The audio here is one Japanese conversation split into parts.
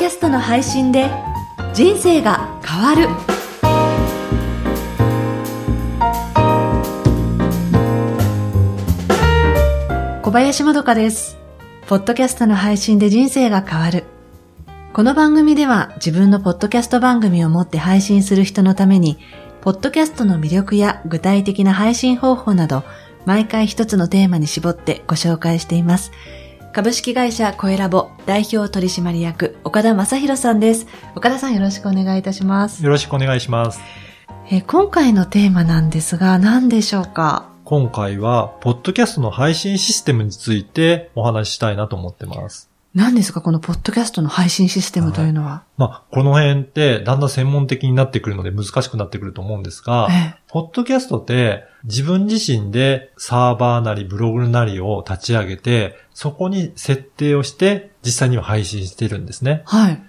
キャストの配信で人生が変わる。小林まどかです。ポッドキャストの配信で人生が変わる。この番組では自分のポッドキャスト番組を持って配信する人のためにポッドキャストの魅力や具体的な配信方法など毎回一つのテーマに絞ってご紹介しています。株式会社コエラボ代表取締役岡田正宏さんです。岡田さんよろしくお願いいたします。よろしくお願いします。えー今回のテーマなんですが何でしょうか？今回は、ポッドキャストの配信システムについてお話ししたいなと思ってます。何ですかこのポッドキャストの配信システムというのは？まあ、この辺ってだんだん専門的になってくるので難しくなってくると思うんですが、えポッドキャストって自分自身でサーバーなりブログなりを立ち上げて、そこに設定をして実際には配信してるんですね。はい。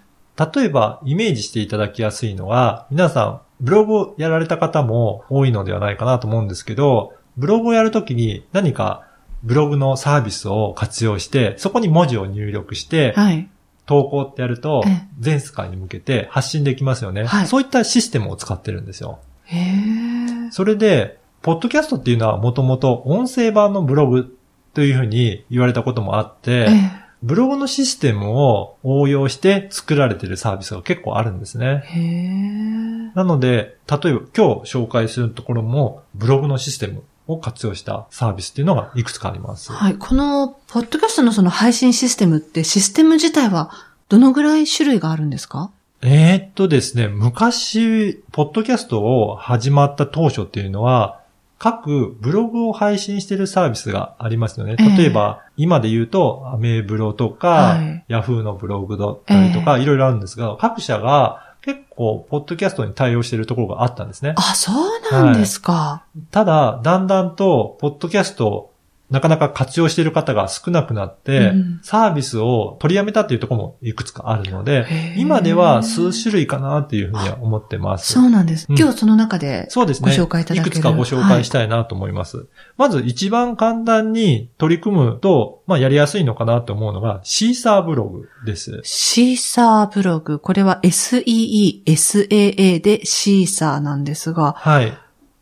例えば、イメージしていただきやすいのは、皆さん、ブログをやられた方も多いのではないかなと思うんですけど、ブログをやるときに何かブログのサービスを活用して、そこに文字を入力して、はい。投稿ってやるとええ、全世界に向けて発信できますよね。はいそういったシステムを使ってるんですよ。へえ。それで、ポッドキャストっていうのはもともと音声版のブログというふうに言われたこともあって、ええ。ブログのシステムを応用して作られているサービスが結構あるんですね。へえ。なので、例えば今日紹介するところもブログのシステムを活用したサービスっていうのがいくつかあります。はい。この、ポッドキャストのその配信システムって、システム自体はどのぐらい種類があるんですか？えーっとですね、昔、ポッドキャストを始まった当初っていうのは、各ブログを配信しているサービスがありますよね。ええ例えば、今で言うと、アメブロとか、はいヤフーのブログだったりとか、いろいろあるんですが、各社が結構、ポッドキャストに対応しているところがあったんですね。あ、そうなんですか。ただ、だんだんと、ポッドキャストをなかなか活用している方が少なくなって、うんサービスを取りやめたっていうところもいくつかあるので今では数種類かなっていうふうには思ってます。そうなんです。うん今日その中で、そうですね。ご紹介いただけるくつかご紹介したいなと思います。まず一番簡単に取り組むと、まあやりやすいのかなと思うのが、シーサーブログです。シーサーブログ、これは SEESAA でシーサーなんですが、はい。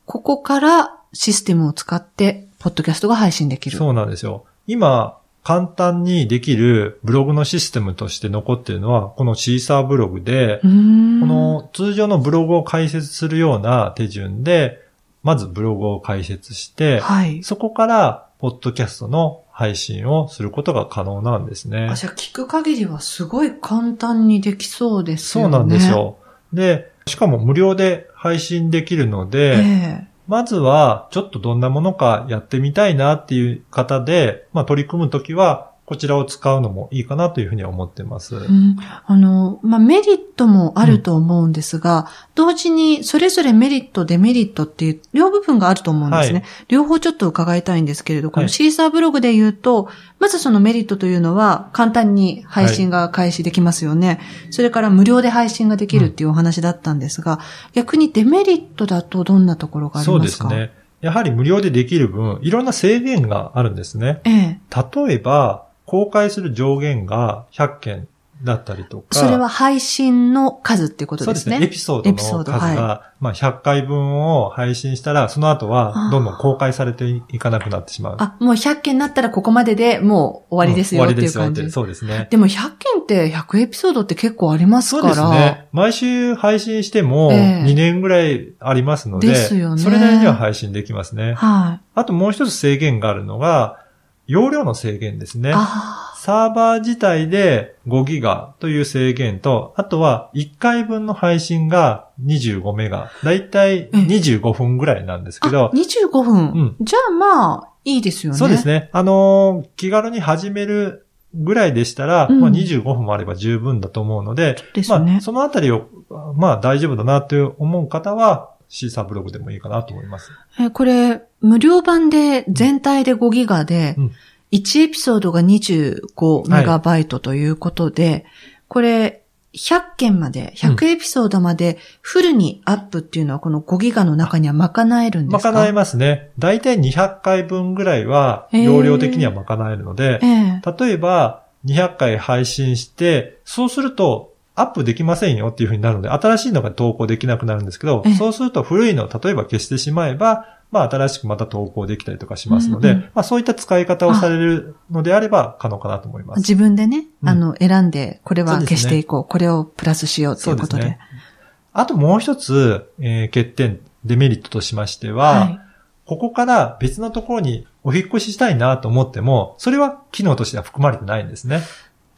ここからシステムを使って、ポッドキャストが配信できる。そうなんですよ。今、簡単にできるブログのシステムとして残っているのは、このシーサーブログで、この通常のブログを解説するような手順で、まずブログを解説して、はい。そこから、ポッドキャストの配信をすることが可能なんですねあ、。じゃあ聞く限りはすごい簡単にできそうですよね。そうなんです。よ。で、しかも無料で配信できるので、ええまずは、ちょっとどんなものかやってみたいなっていう方で、まあ取り組むときは、こちらを使うのもいいかなというふうには思ってます。うん、あの、まあ、メリットもあると思うんですが、同時にそれぞれメリット、デメリットっていう両部分があると思うんですね。はい両方ちょっと伺いたいんですけれど、このはいシーサーブログで言うと、まずそのメリットというのは簡単に配信が開始できますよね。それから無料で配信ができるっていうお話だったんですが、逆にデメリットだとどんなところがありそうまかですすね。やはり無料でできる分、いろんな制限があるんですね。ええ。例えば、公開する上限が100件だったりとか。それは配信の数っていうことでね。そうですすね。エピソードのドはい数が、まあ100回分を配信したら、その後はどんどん公開されていかなくなってしまう。あ、もう100件になったらここまででもう終わりですよっていう感じ。終わりですよ。そうですね。でも100件って100エピソードって結構ありますそうから。ですね。毎週配信してもええ2年ぐらいありますので、ですよねそれなりには配信できますね。はい。あともう一つ制限があるのが、容量の制限ですね。あサーバー自体で5ギガという制限と、あとは1回分の配信が25メガ。だいたい25分ぐらいなんですあ。けどあ、、25分。うんじゃあまあ、いいですよね。そうですね。あのー気軽に始めるぐらいでしたら、うんまあ25分もあれば十分だと思うので、ですねまあそのあたりを、まあ大丈夫だなと思う方は、シーサーブログでもいいかなと思います。えこれ、無料版で全体で5ギガでうん、1エピソードが25メガバイトということで、これ、100件まで、100エピソードまでフルにアップっていうのはこの5ギガの中には賄えるんですか？賄えますね。だいたい200回分ぐらいは、容量的には賄えるので、ええ例えば、200回配信して、そうすると、アップできませんよっていうふうになるので、新しいのが投稿できなくなるんですけどええ、そうすると古いのを例えば消してしまえば、まあ新しくまた投稿できたりとかしますので、うんうんまあそういった使い方をされるのであれば可能かなと思います。自分でね、うんあの、選んで、これは消していこう、これをプラスしようということで。ですねあともう一つ、えー欠点、デメリットとしましては、はい。ここから別のところにお引っ越ししたいなと思っても、それは機能としては含まれてないんですね。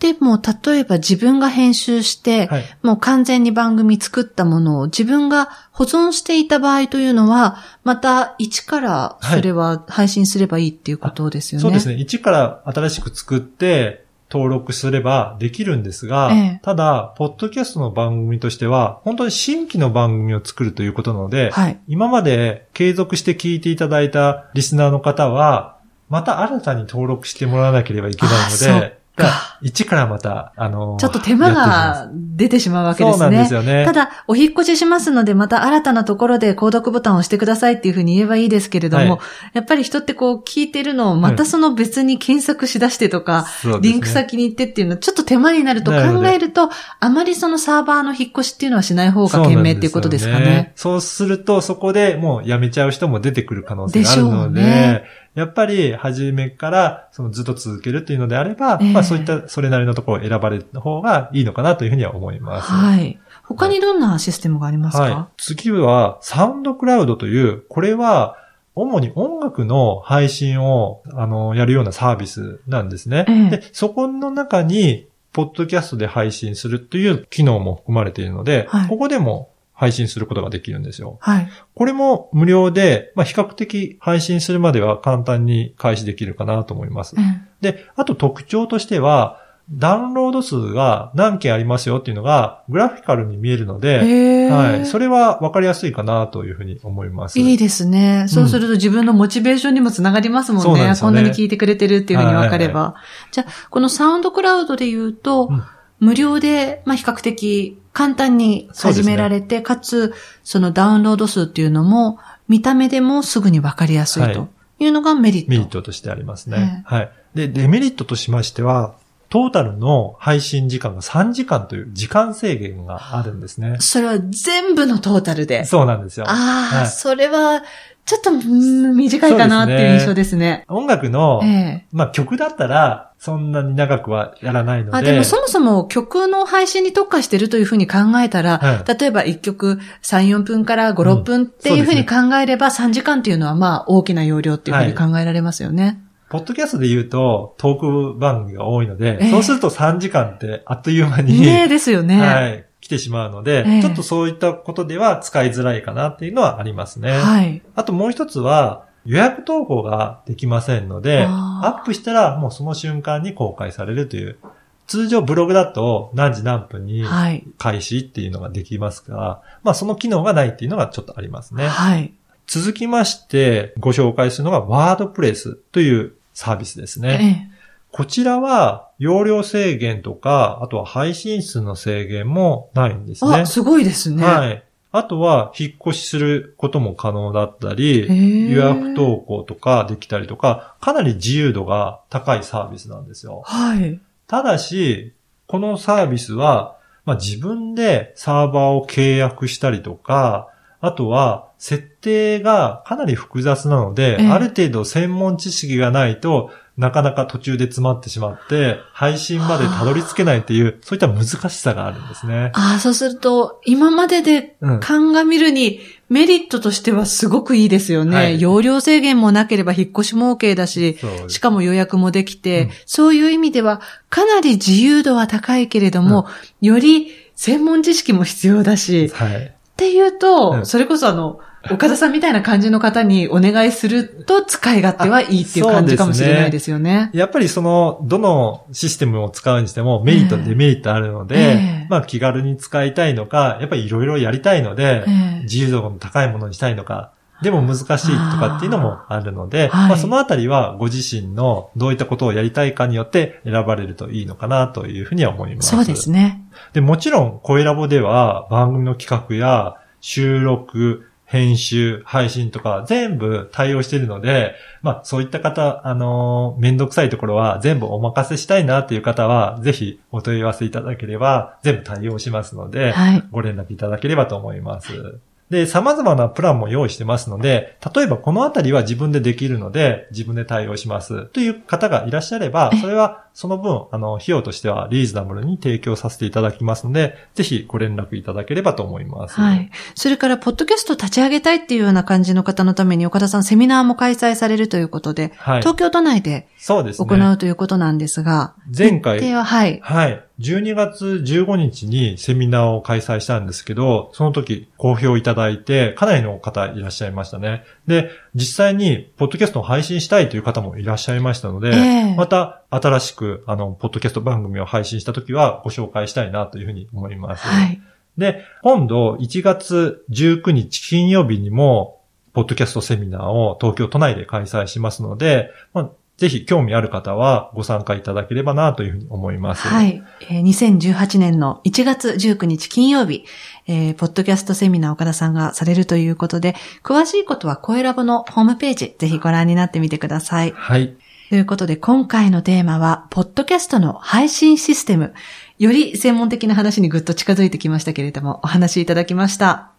でも、例えば自分が編集して、はい。もう完全に番組作ったものを自分が保存していた場合というのは、また一からそれは配信すればいいっていうことですよね。そうですね。一から新しく作って登録すればできるんですが、ええただ、ポッドキャストの番組としては、本当に新規の番組を作るということなので、はい。今まで継続して聞いていただいたリスナーの方は、また新たに登録してもらわなければいけないので、か。が一からまた、あの、ちょっと手間が出てしまうわけですね。なんですよね。ただ、お引っ越ししますので、また新たなところで購読ボタンを押してくださいっていうふうに言えばいいですけれども、はい。やっぱり人ってこう聞いてるのをまたその別に検索しだしてとか、そうですね。リンク先に行ってっていうのはちょっと手間になると考えると、あまりそのサーバーの引っ越しっていうのはしない方が賢明っていうことですかね。そうすると、そこでもう辞めちゃう人も出てくる可能性があるので、でしょうねやっぱり初めからそのずっと続けるっていうのであれば、ええまあそういったそれなりのところを選ばれた方がいいのかなというふうには思います。はい。他にどんなシステムがありますか、はい。次は、サウンドクラウドという、これは、主に音楽の配信を、あの、やるようなサービスなんですね。ええで、そこの中に、ポッドキャストで配信するという機能も含まれているので、はいここでも配信することができるんですよ。はい。これも無料で、まあ、比較的配信するまでは簡単に開始できるかなと思います。うんで、あと特徴としては、ダウンロード数が何件ありますよっていうのが、グラフィカルに見えるので、はい。それは分かりやすいかなというふうに思います。いいですね。そうすると自分のモチベーションにもつながりますもんね。そうなんですよねこんなに聞いてくれてるっていうふうに分かれば。じゃあ、このサウンドクラウドで言うと、うん無料で、まあ、比較的簡単に始められて、かつ、そのダウンロード数っていうのも、見た目でもすぐに分かりやすいはいというのがメリット。メリットとしてありますね。はい。で、デメリットとしましては、トータルの配信時間が3時間という時間制限があるんですね。それは全部のトータルで。そうなんですよ。ああ、はいそれは、ちょっと、うん短いかなっていう印象ですね。音楽の、ええまあ曲だったら、そんなに長くはやらないので。あ、でもそもそも曲の配信に特化してるというふうに考えたら、は例えば1曲3、4分から5、6分っていうふうに考えれば3時間っていうのはまあ大きな容量っていうふうに考えられますよね。ポッドキャストで言うと、トーク番組が多いので、ええそうすると3時間ってあっという間に、ねえですよね。はい、来てしまうので、ええちょっとそういったことでは使いづらいかなっていうのはありますね。はい。あともう一つは、予約投稿ができませんので、アップしたらもうその瞬間に公開されるという、通常ブログだと何時何分にはい。開始っていうのができますが、まあその機能がないっていうのがちょっとありますね。はい。続きましてご紹介するのがワードプレスというサービスですえね。えこちらは容量制限とか、あとは配信数の制限もないんですねあ、。すごいですね。はい。あとは引っ越しすることも可能だったり、予約投稿とかできたりとか、かなり自由度が高いサービスなんですよ。はい。ただし、このサービスは、まあ、自分でサーバーを契約したりとか、あとは設定がかなり複雑なので、ええある程度専門知識がないとなかなか途中で詰まってしまって、配信までたどり着けないっていう、そういった難しさがあるんですね。ああ、そうすると、今まででうん。鑑みるにメリットとしてはすごくいいですよね。はい容量制限もなければ引っ越しも OK だし、しかも予約もできて、うんそういう意味ではかなり自由度は高いけれども、より専門知識も必要だし、はい。っていうと、うんそれこそあの、岡田さんみたいな感じの方にお願いすると使い勝手はいいっていう感じかもしれないですよね。やっぱりその、どのシステムを使うにしてもメリット、ええデメリットあるので、ええまあ気軽に使いたいのか、やっぱりいろいろやりたいので、ええ自由度の高いものにしたいのか、でも難しいとかっていうのもあるので、はいまあそのあたりはご自身のどういったことをやりたいかによって選ばれるといいのかなというふうには思います。そうですね。で、もちろん、声ラボでは番組の企画や収録、編集、配信とか全部対応しているので、まあそういった方、あのーめんどくさいところは全部お任せしたいなっていう方は、ぜひお問い合わせいただければ全部対応しますので、はい。ご連絡いただければと思います。で、様々なプランも用意してますので、例えばこのあたりは自分でできるので、自分で対応しますという方がいらっしゃれば、それはその分、あの、費用としてはリーズナブルに提供させていただきますので、ぜひご連絡いただければと思います。はい。それから、ポッドキャスト立ち上げたいっていうような感じの方のために、岡田さんセミナーも開催されるということで、はい。東京都内でそうです行ね。うということなんですが、前回は、はい。はい。12月15日にセミナーを開催したんですけど、その時好評いただいて、かなりの方いらっしゃいましたね。で、実際に、ポッドキャストを配信したいという方もいらっしゃいましたので、ええまた新しく、あの、ポッドキャスト番組を配信した時はご紹介したいなというふうに思います。はい。で、今度1月19日金曜日にも、ポッドキャストセミナーを東京都内で開催しますので、まあ、ぜひ興味ある方はご参加いただければなというふうに思います。はい。えー2018年の1月19日金曜日、えーポッドキャストセミナー岡田さんがされるということで、詳しいことは声ラボのホームページ、ぜひご覧になってみてください。はい。ということで、今回のテーマは、ポッドキャストの配信システム。より専門的な話にぐっと近づいてきましたけれども、お話しいただきました。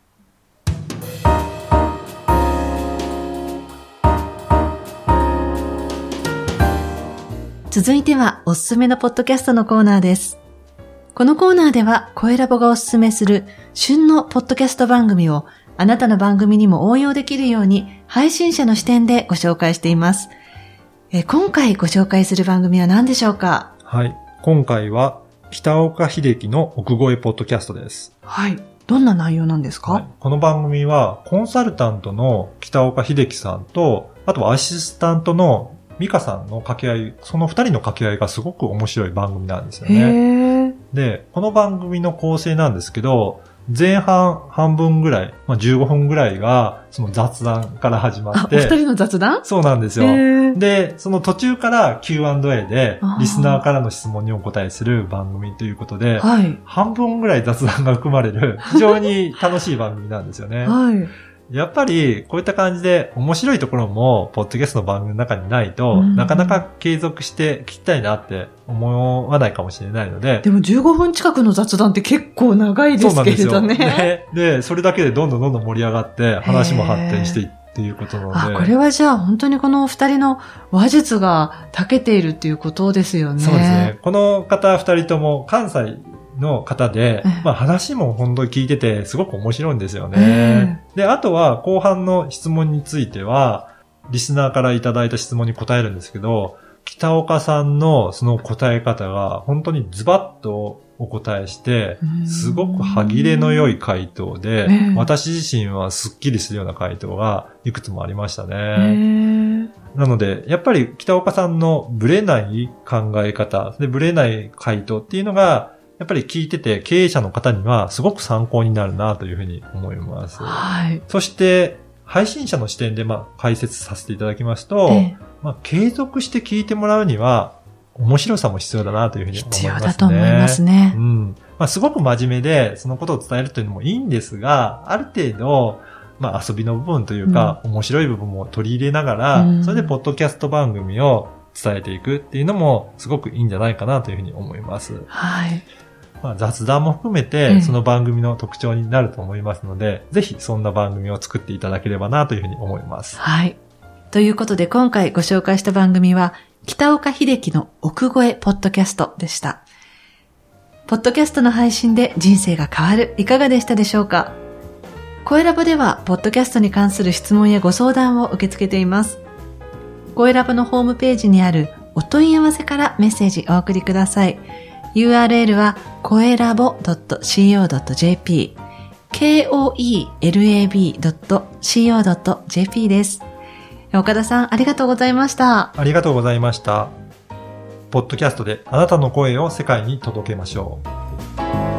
続いては、おすすめのポッドキャストのコーナーです。このコーナーでは、声ラボがおすすめする旬のポッドキャスト番組を、あなたの番組にも応用できるように、配信者の視点でご紹介しています。えー今回ご紹介する番組は何でしょうか？はい。今回は、北岡秀樹の奥越えポッドキャストです。はい。どんな内容なんですか、はいこの番組は、コンサルタントの北岡秀樹さんと、あとはアシスタントの美香さんの掛け合い、その二人の掛け合いがすごく面白い番組なんですよへね。ーで、この番組の構成なんですけど、前半半分ぐらい、まあ、15分ぐらいが、その雑談から始まあっ、て、お二人の雑談？そうなんですよ。で、その途中から Q&A でリスナーからの質問にお答えする番組ということで、はい。半分ぐらい雑談が含まれる、非常に楽しい番組なんですよね。はい。やっぱり、こういった感じで面白いところも、ポッドキャストの番組の中にないと、うんなかなか継続して聞きたいなって思わないかもしれないので、でも15分近くの雑談って結構長いですけれどね。でで、それだけでどんどんどんどん盛り上がって、話も発展していっていうことなので。あ、これはじゃあ本当にこのお二人の話術が長けているっていうことですよね。そうですね。。この方二人とも関西の方でええ、まあ話も本当に聞いててすごく面白いんですよえね。で、あとは後半の質問については、リスナーからいただいた質問に答えるんですけど、北岡さんのその答え方が本当にズバッとお答えしてう、ん。すごく歯切れの良い回答でええ、私自身はスッキリするような回答がいくつもありましたへね。ーなので、やっぱり北岡さんのブレない考え方、で、ブレない回答っていうのが、やっぱり聞いてて経営者の方にはすごく参考になるなというふうに思います。はい。そして、配信者の視点でまあ解説させていただきますと、ええまあ、継続して聞いてもらうには、面白さも必要だなというふうに思いますね。必要だと思いますねう。ん。まあ、すごく真面目で、そのことを伝えるというのもいいんですが、ある程度、まあ、遊びの部分というか、面白い部分も取り入れながら、うんそれでポッドキャスト番組を伝えていくっていうのも、すごくいいんじゃないかなというふうに思います。はい。まあ、雑談も含めえて、えその番組の特徴になると思いますので、ぜひそんな番組を作っていただければなというふうに思います。はい。ということで今回ご紹介した番組は、北岡秀樹の奥越えポッドキャストでした。ポッドキャストの配信で人生が変わる、いかがでしたでしょうか？声ラボでは、ポッドキャストに関する質問やご相談を受け付けています。声ラボのホームページにあるお問い合わせからメッセージお送りください。URL は、声ラボ .co.jp koelab.co.jp です。岡田さん、ありがとうございました。ありがとうございました。ポッドキャストであなたの声を世界に届けましょう。